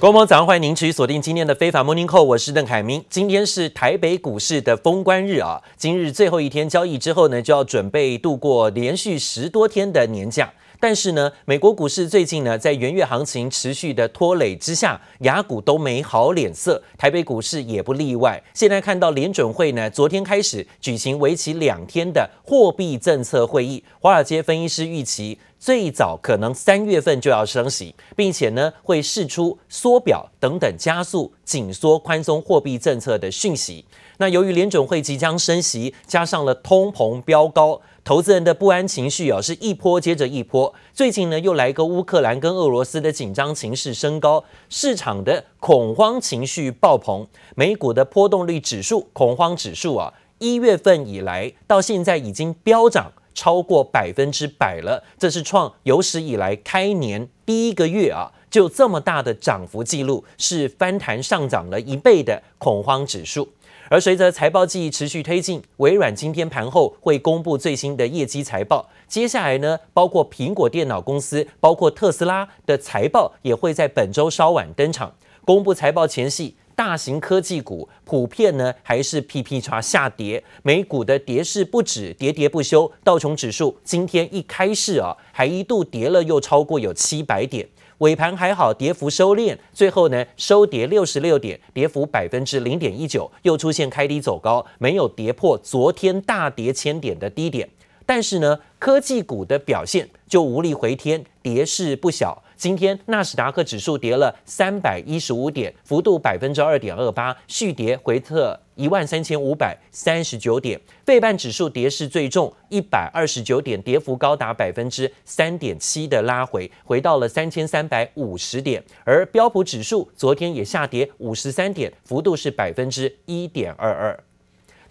各位早上欢迎您持续锁定今天的非法 Morning Call，我是邓凯明。今天是台北股市的封关日啊，今日最后一天交易之后呢，就要准备度过连续十多天的年假。但是呢，美国股市最近呢，在元月行情持续的拖累之下，雅股都没好脸色，台北股市也不例外。现在看到联准会呢，昨天开始举行为期两天的货币政策会议，华尔街分析师预期最早可能三月份就要升息，并且呢，会释出缩表等等加速紧缩宽松货币政策的讯息。那由于联准会即将升息，加上了通膨飙高。投资人的不安情绪啊，是一波接着一波。最近呢，又来个乌克兰跟俄罗斯的紧张情势升高，市场的恐慌情绪爆棚。美股的波动率指数、恐慌指数啊，一月份以来到现在已经飙涨超过百分之百了，这是创有史以来开年第一个月啊，就这么大的涨幅记录，是翻弹上涨了一倍的恐慌指数。而随着财报季持续推进，微软今天盘后会公布最新的业绩财报。接下来呢，包括苹果电脑公司、包括特斯拉的财报也会在本周稍晚登场。公布财报前夕，大型科技股普遍呢还是 P P 叉下跌，美股的跌势不止，跌跌不休。道琼指数今天一开市啊，还一度跌了又超过有七百点。尾盘还好，跌幅收敛，最后呢收跌六十六点，跌幅百分之零点一九，又出现开低走高，没有跌破昨天大跌千点的低点。但是呢，科技股的表现就无力回天，跌势不小。今天纳斯达克指数跌了三百一十五点，幅度百分之二点二八，续跌回撤。一万三千五百三十九点，费半指数跌势最重，一百二十九点，跌幅高达百分之三点七的拉回，回到了三千三百五十点。而标普指数昨天也下跌五十三点，幅度是百分之一点二二。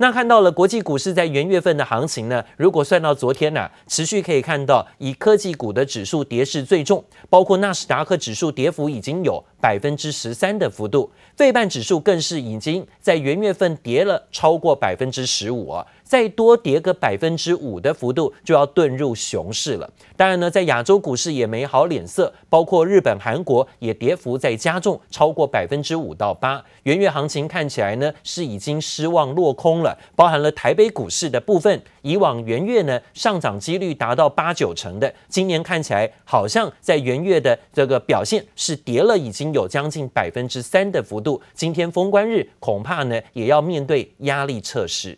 那看到了国际股市在元月份的行情呢，如果算到昨天呢、持续可以看到以科技股的指数跌势最重，包括纳斯达克指数跌幅已经有百分之十三的幅度，费半指数更是已经在元月份跌了超过百分之十五啊。再多跌个百分之五的幅度，就要遁入熊市了。当然呢，在亚洲股市也没好脸色，包括日本、韩国也跌幅在加重，超过百分之五到八。元月行情看起来呢是已经失望落空了，包含了台北股市的部分。以往元月呢上涨几率达到八九成的，今年看起来好像在元月的这个表现是跌了，已经有将近百分之三的幅度。今天封关日恐怕呢也要面对压力测试。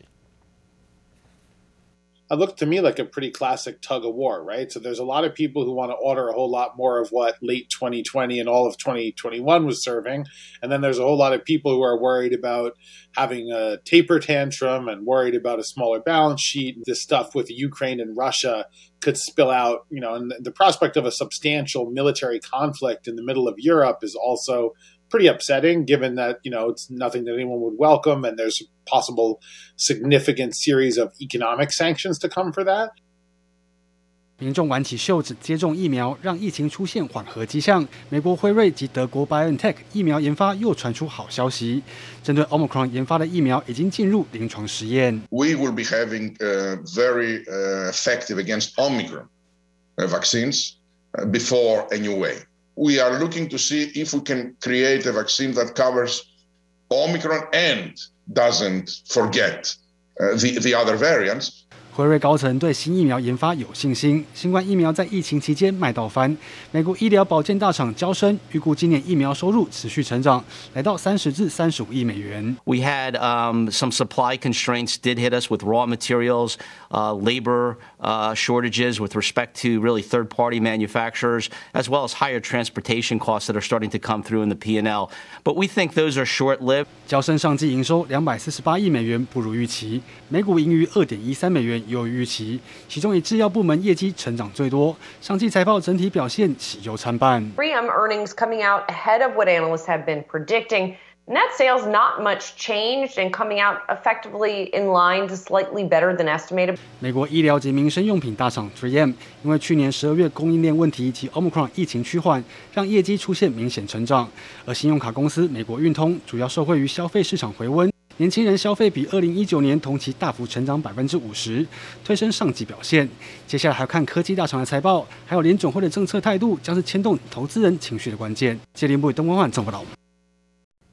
It looked to me like a pretty classic tug of war, right? So there's a lot of people who want to order a whole lot more of what late 2020 and all of 2021 was serving. And then there's a whole lot of people who are worried about having a taper tantrum and worried about a smaller balance sheet. This stuff with Ukraine and Russia could spill out, you know, and the prospect of a substantial military conflict in the middle of Europe is also pretty upsetting given that you know it's nothing that anyone would welcome and there's a possible significant series of economic sanctions to come for that 民众挽起袖子接种疫苗让疫情出现缓和迹象美国辉瑞及德国 BioNTech 疫苗研发又传出好消息针对 Omicron 研发的疫苗已经进入临床实验 We will be having very effective against Omicron vaccines before a new wave We are looking to see if we can create a vaccine that covers Omicron and doesn't forget the the other variants. 辉瑞高层对新疫苗研发有信心，新冠疫苗在疫情期间卖到翻。美国医疗保健大厂娇生预估今年疫苗收入持续成长，来到三十至三十五亿美元。We had um, some supply constraints did hit us with raw materials, uh, labor uh, shortages with respect to really third-party manufacturers, as well as higher transportation costs that are starting to come through in the P&L. But we think those are short-lived. 娇生上季营收两百四十八亿美元，不如预期，每股盈余二点一三美元。优于预期，其中以制药部门业绩成长最多，上季财报整体表现喜忧参半。3M earnings coming out ahead of what analysts have been predicting. Net sales not much changed and coming out effectively in line to slightly better than estimated. 美国医疗及民生用品大厂 3M 因为去年十二月供应链问题及 Omicron 疫情趋缓，让业绩出现明显成长。而信用卡公司美国运通主要受惠于消费市场回温。年轻人消费比二零一九年同期大幅成长百分之五十，推升上季表现。接下来还要看科技大厂的财报，还有联准会的政策态度，将是牵动投资人情绪的关键。接连部东方万综报道。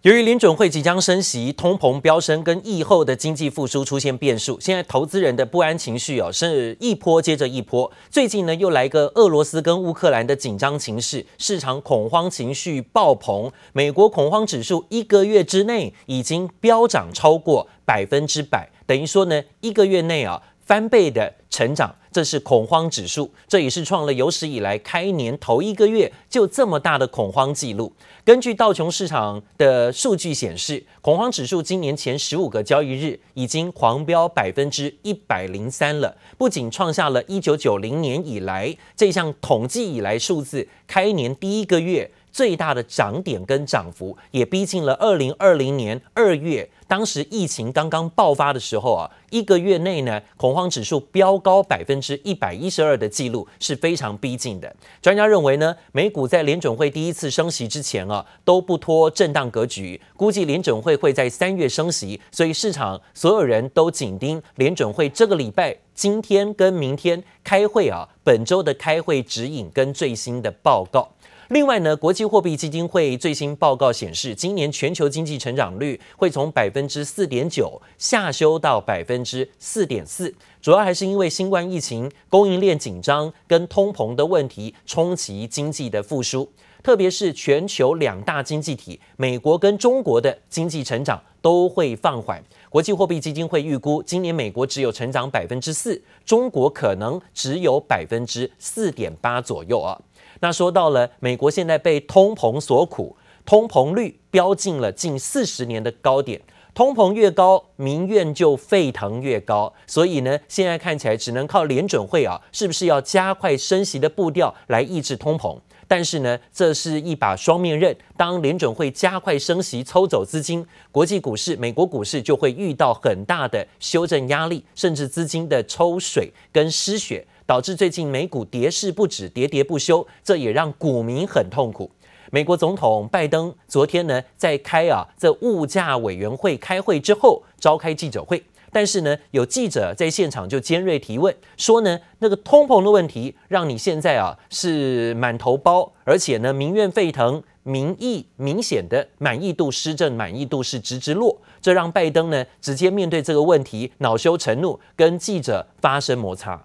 由于联准会即将升息，通膨飙升，跟疫后的经济复苏出现变数，现在投资人的不安情绪哦，是一波接着一波。最近呢，又来个俄罗斯跟乌克兰的紧张情势，市场恐慌情绪爆棚。美国恐慌指数一个月之内已经飙涨超过百分之百，等于说呢，一个月内啊翻倍的成长。这是恐慌指数，这也是创了有史以来开年头一个月就这么大的恐慌记录。根据道琼市场的数据显示，恐慌指数今年前十五个交易日已经狂飙百分之一百零三了，不仅创下了一九九零年以来这项统计以来数字开年第一个月最大的涨点跟涨幅，也逼近了二零二零年二月。当时疫情刚刚爆发的时候啊，一个月内呢，恐慌指数飙高百分之一百一十二的记录是非常逼近的。专家认为呢，美股在联准会第一次升息之前啊，都不脱震荡格局，估计联准会会在三月升息，所以市场所有人都紧盯联准会这个礼拜今天跟明天开会啊，本周的开会指引跟最新的报告。另外呢，国际货币基金会最新报告显示，今年全球经济成长率会从百分之四点九下修到百分之四点四，主要还是因为新冠疫情、供应链紧张跟通膨的问题冲击经济的复苏，特别是全球两大经济体美国跟中国的经济成长都会放缓。国际货币基金会预估，今年美国只有成长百分之四，中国可能只有百分之四点八左右啊。那说到了美国现在被通膨所苦，通膨率飙进了近四十年的高点，通膨越高，民怨就沸腾越高。所以呢，现在看起来只能靠联准会啊，是不是要加快升息的步调来抑制通膨？但是呢，这是一把双面刃。当联准会加快升息抽走资金，国际股市、美国股市就会遇到很大的修正压力，甚至资金的抽水跟失血。导致最近美股跌势不止，跌跌不休，这也让股民很痛苦。美国总统拜登昨天呢，在开啊这物价委员会开会之后，召开记者会，但是呢，有记者在现场就尖锐提问，说呢，那个通膨的问题让你现在啊是满头包，而且呢民怨沸腾，民意明显的满意度施政满意度是直直落，这让拜登呢直接面对这个问题恼羞成怒，跟记者发生摩擦。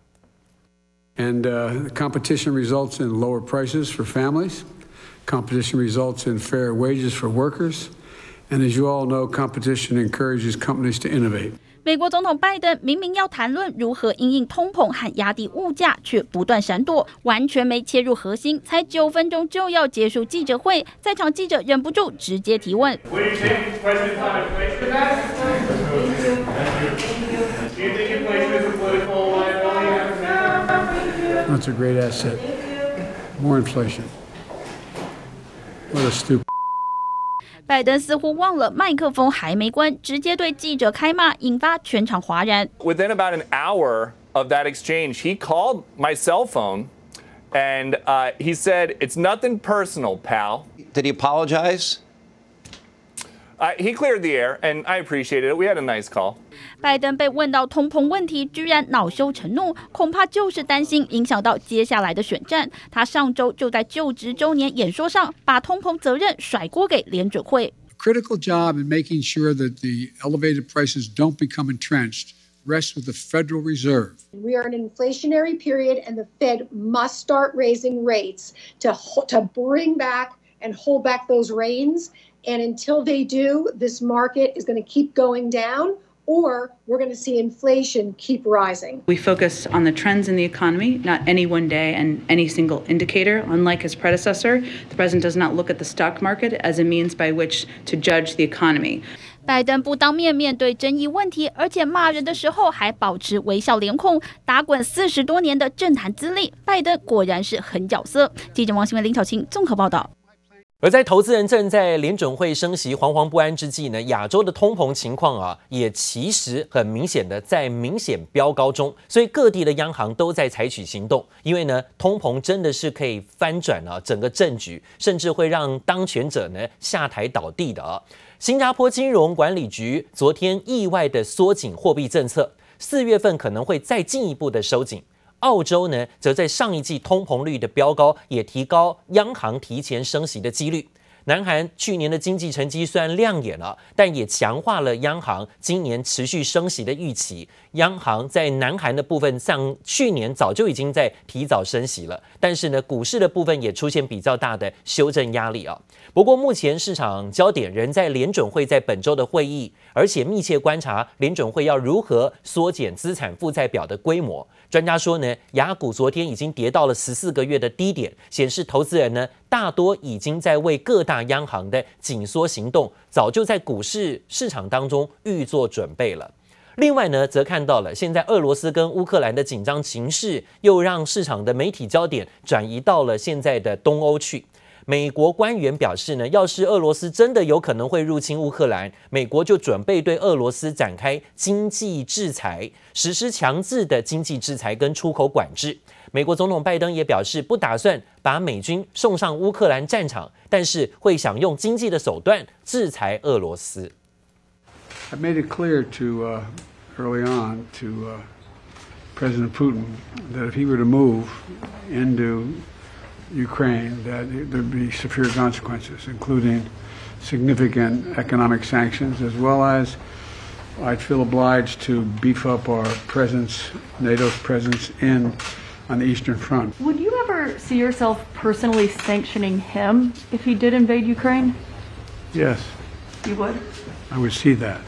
And uh, competition results in lower prices for families. Competition results in fair wages for workers. And as you all know, competition encourages companies to innovate. 美国总统拜登明明要谈论如何因应通膨和压低物价，却不断闪躲，完全没切入核心。才九分钟就要结束记者会，在场记者忍不住直接提问。拜登似乎忘了麦克风还没关，直接对记者开骂，引发全场哗然。Within about an hour of that exchange, he called my cell phone and uh, he said, It's nothing personal, pal. Did he apologize? Uh, he cleared the air, and I appreciated it. We had a nice call. 拜登被问到通膨问题，居然恼羞成怒，恐怕就是担心影响到接下来的选战。他上周就在就职周年演说上，把通膨责任甩锅给联准会。Critical job in making sure that the elevated prices don't become entrenched rests with the Federal Reserve. We are in an inflationary period, and the Fed must start raising rates to to bring back and hold back those reins. And until they do, this market is going to keep going down, or we're going to see inflation keep rising. We focus on the trends in the economy, not any one day and any single indicator. Unlike his predecessor, the president does not look at the stock market as a means by which to judge the economy. 拜登不当面面对争议问题，而且骂人的时候还保持微笑脸孔，打滚四十多年的政坛资历，拜登果然是狠角色。记者王新文、林巧清综合报道。 而在投资人正在联准会升息惶惶不安之际呢，亚洲的通膨情况啊，也其实很明显的在明显飙高中，所以各地的央行都在采取行动，因为呢，通膨真的是可以翻转啊整个政局，甚至会让当权者呢下台倒地的。新加坡金融管理局昨天意外的缩紧货币政策，四月份可能会再进一步的收紧。澳洲呢，则在上一季通膨率的飙高，也提高央行提前升息的几率。南韩去年的经济成绩虽然亮眼了，但也强化了央行今年持续升息的预期。央行在南韩的部分上，去年早就已经在提早升息了，但是呢，股市的部分也出现比较大的修正压力啊。不过目前市场焦点仍在联准会在本周的会议，而且密切观察联准会要如何缩减资产负债表的规模。专家说呢，雅股昨天已经跌到了十四个月的低点，显示投资人呢大多已经在为各大央行的紧缩行动，早就在股市市场当中预做准备了。另外呢，则看到了现在俄罗斯跟乌克兰的紧张情势，又让市场的媒体焦点转移到了现在的东欧去。美国官员表示呢，要是俄罗斯真的有可能会入侵乌克兰，美国就准备对俄罗斯展开经济制裁，实施强制的经济制裁跟出口管制。美国总统拜登也表示，不打算把美军送上乌克兰战场，但是会想用经济的手段制裁俄罗斯。I made it clear to uh, early on to uh, President Putin that if he were to move into Ukraine that there'd be severe consequences, including significant economic sanctions, as well as I'd feel obliged to beef up our presence, NATO's presence in on the Eastern Front. Would you ever see yourself personally sanctioning him if he did invade Ukraine? Yes. You would? I would see that.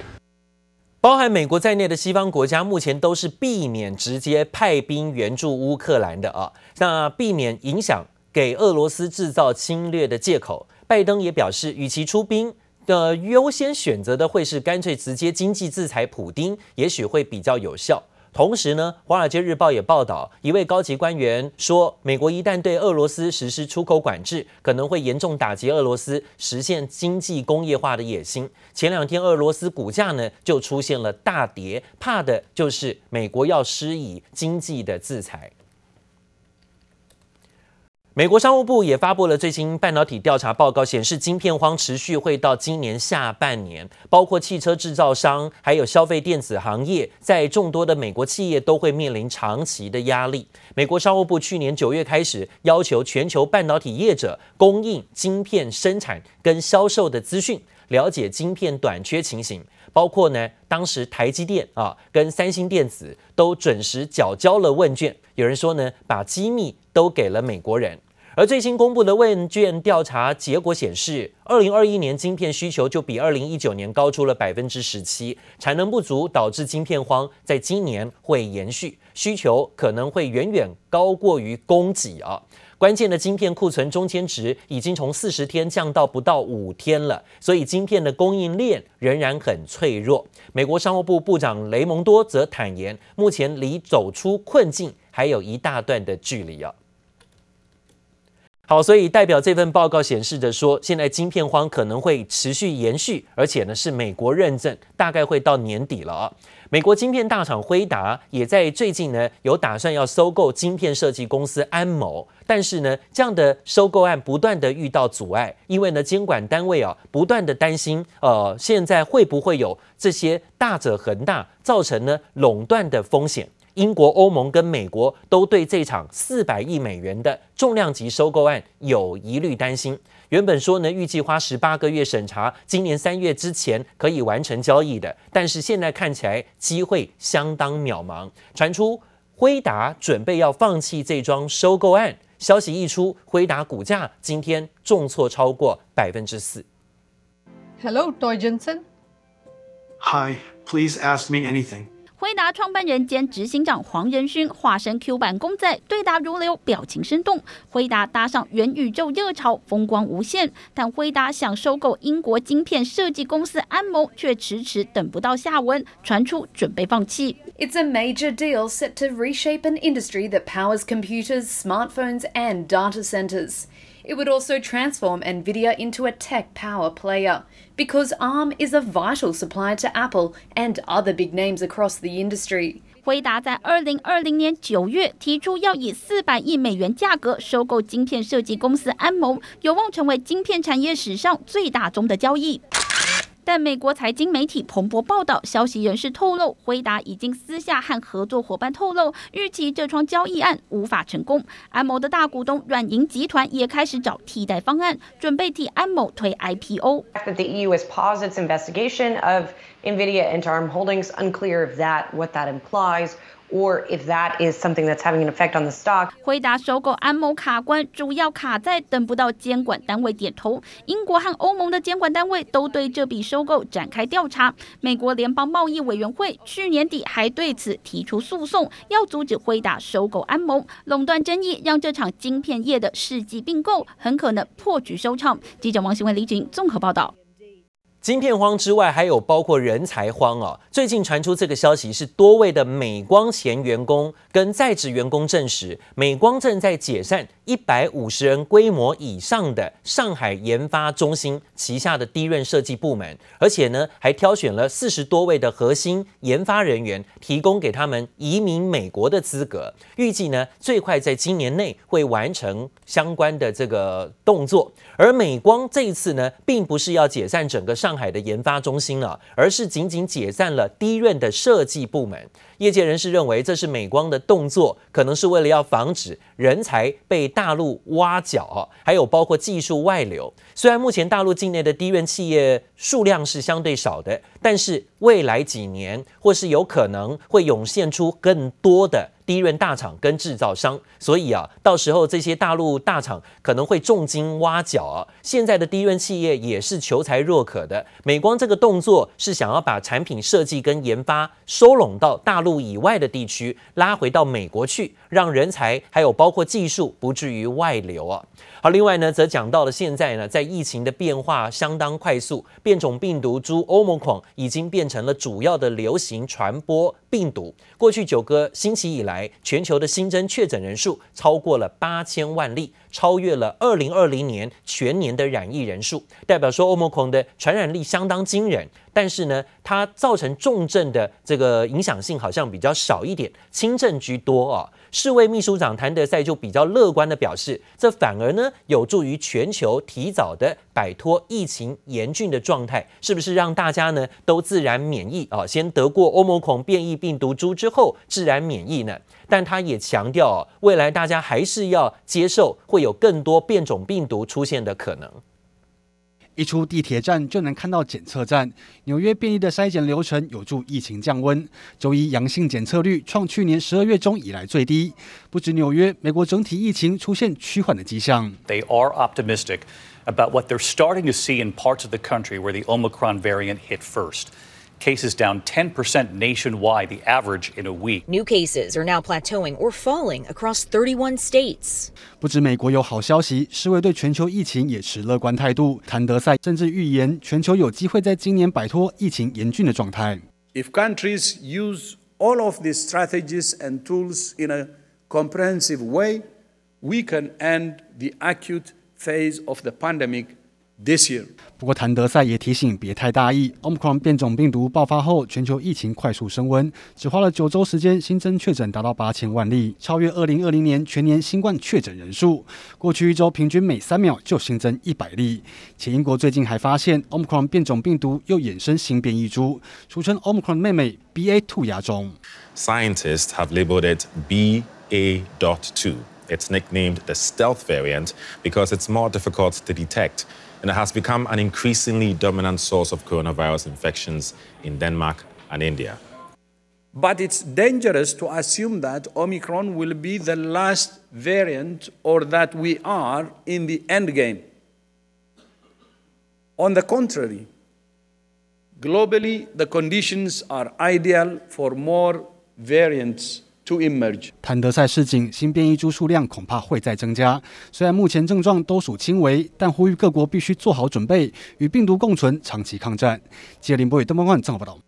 包含美国在内的西方国家目前都是避免直接派兵援助乌克兰的啊，那避免影响。 给俄罗斯制造侵略的借口，拜登也表示，与其出兵的优先选择的会是干脆直接经济制裁普丁，也许会比较有效。同时呢，《华尔街日报》也报道，一位高级官员说，美国一旦对俄罗斯实施出口管制，可能会严重打击俄罗斯实现经济工业化的野心。前两天，俄罗斯股价呢就出现了大跌，怕的就是美国要施以经济的制裁。美国商务部也发布了最新半导体调查报告，显示晶片荒持续会到今年下半年，包括汽车制造商，还有消费电子行业，在众多的美国企业都会面临长期的压力。美国商务部去年九月开始要求全球半导体业者供应晶片生产跟销售的资讯，了解晶片短缺情形，包括呢，当时台积电啊跟三星电子都准时缴交了问卷，有人说呢，把机密都给了美国人。而最新公布的问卷调查结果显示，二零二一年晶片需求就比二零一九年高出了百分之十七，产能不足导致晶片荒，在今年会延续，需求可能会远远高过于供给啊。关键的晶片库存中间值已经从四十天降到不到五天了，所以晶片的供应链仍然很脆弱。美国商务部部长雷蒙多则坦言，目前离走出困境还有一大段的距离啊。好，所以代表这份报告显示着说，现在晶片荒可能会持续延续，而且呢是美国认证，大概会到年底了啊。美国晶片大厂辉达也在最近呢有打算要收购晶片设计公司安某，但是呢这样的收购案不断的遇到阻碍，因为呢监管单位啊不断的担心，呃现在会不会有这些大者恒大，造成呢垄断的风险。英国、欧盟跟美国都对这场四百亿美元的重量级收购案有疑虑担心。原本说呢，预计花十八个月审查，今年三月之前可以完成交易的，但是现在看起来机会相当渺茫。传出辉达准备要放弃这桩收购案，消息一出，辉达股价今天重挫超过百分之四。Hello, Toy Jensen. Hi, please ask me anything. 辉达创办人兼执行长黄仁勋化身 Q 版公仔，对答如流，表情生动。辉达搭上元宇宙热潮，风光无限。但辉达想收购英国晶片设计公司安谋，却迟迟等不到下文，传出准备放弃。It's a major deal set to reshape an industry that powers computers, smartphones, and data centers. It would also transform NVIDIA into a tech power player because ARM is a vital supplier to Apple and other big names across the industry. 辉达在二零二零年九月提出要以四百亿美元价格收购晶片设计公司安谋，有望成为晶片产业史上最大宗的交易。 但美国财经媒体彭博报道，消息人士透露，辉达已经私下和合作伙伴透露，预期这桩交易案无法成功。安某的大股东软银集团也开始找替代方案，准备替安某推 IPO。The EU has paused its investigation of NVIDIA into ARM Holdings. Unclear if that what that implies. Or if that is something that's having an effect on the stock. 辉达收购安谋卡关，主要卡在等不到监管单位点头。英国和欧盟的监管单位都对这笔收购展开调查。美国联邦贸易委员会去年底还对此提出诉讼，要阻止辉达收购安谋。垄断争议让这场晶片业的世纪并购很可能破局收场。记者王新伟、李景综合报道。晶片荒之外，还有包括人才荒哦。最近传出这个消息，是多位的美光前员工跟在职员工证实，美光正在解散一百五十人规模以上的上海研发中心旗下的低润设计部门，而且呢，还挑选了四十多位的核心研发人员，提供给他们移民美国的资格。预计呢，最快在今年内会完成相关的这个动作。而美光这一次呢，并不是要解散整个上。海的研发中心了，而是仅仅解散了低润的设计部门。业界人士认为，这是美光的动作，可能是为了要防止人才被大陆挖角，还有包括技术外流。虽然目前大陆境内的低润企业数量是相对少的，但是未来几年或是有可能会涌现出更多的。低润大厂跟制造商，所以啊，到时候这些大陆大厂可能会重金挖角啊。现在的低润企业也是求才若渴的。美光这个动作是想要把产品设计跟研发收拢到大陆以外的地区，拉回到美国去，让人才还有包括技术不至于外流啊。好，另外呢，则讲到了现在呢，在疫情的变化相当快速，变种病毒株 Omicron 已经变成了主要的流行传播病毒。过去九个星期以来，全球的新增确诊人数超过了八千万例，超越了二零二零年全年的染疫人数，代表说欧盟空的传染力相当惊人。但是呢，它造成重症的这个影响性好像比较少一点，轻症居多啊。世卫秘书长谭德赛就比较乐观的表示，这反而呢有助于全球提早的摆脱疫情严峻的状态，是不是让大家呢都自然免疫啊？先得过欧盟孔变异病毒株之后自然免疫呢？但他也强调，未来大家还是要接受会有更多变种病毒出现的可能。一出地铁站就能看到检测站。纽约便利的筛检流程有助疫情降温。周一阳性检测率创去年十二月中以来最低。不止纽约，美国整体疫情出现趋缓的迹象。They are optimistic about what they're starting to see in parts of the country where the Omicron variant hit first. Cases down 10% nationwide, the average in a week. New cases are now plateauing or falling across 31 states. 不止美国有好消息，世卫对全球疫情也持乐观态度。谭德赛甚至预言，全球有机会在今年摆脱疫情严峻的状态。If countries use all of these strategies and tools in a comprehensive way, we can end the acute phase of the pandemic. This year. 不过，谭德赛也提醒别太大意。Omicron 变种病毒爆发后，全球疫情快速升温，只花了九周时间，新增确诊达到八千万例，超越二零二零年全年新冠确诊人数。过去一周平均每三秒就新增一百例。且英国最近还发现 Omicron 变种病毒又衍生新变异株，俗称 Omicron 妹妹 BA.2 亚种。Scientists have labeled it BA.2. It's nicknamed the stealth variant because it's more difficult to detect. And it has become an increasingly dominant source of coronavirus infections in Denmark and India. But it's dangerous to assume that Omicron will be the last variant or that we are in the end game. On the contrary, globally, the conditions are ideal for more variants To emerge，谭德赛市警，新变异株数量恐怕会再增加。虽然目前症状都属轻微，但呼吁各国必须做好准备，与病毒共存，长期抗战。记者林博宇、邓邦冠综合报道。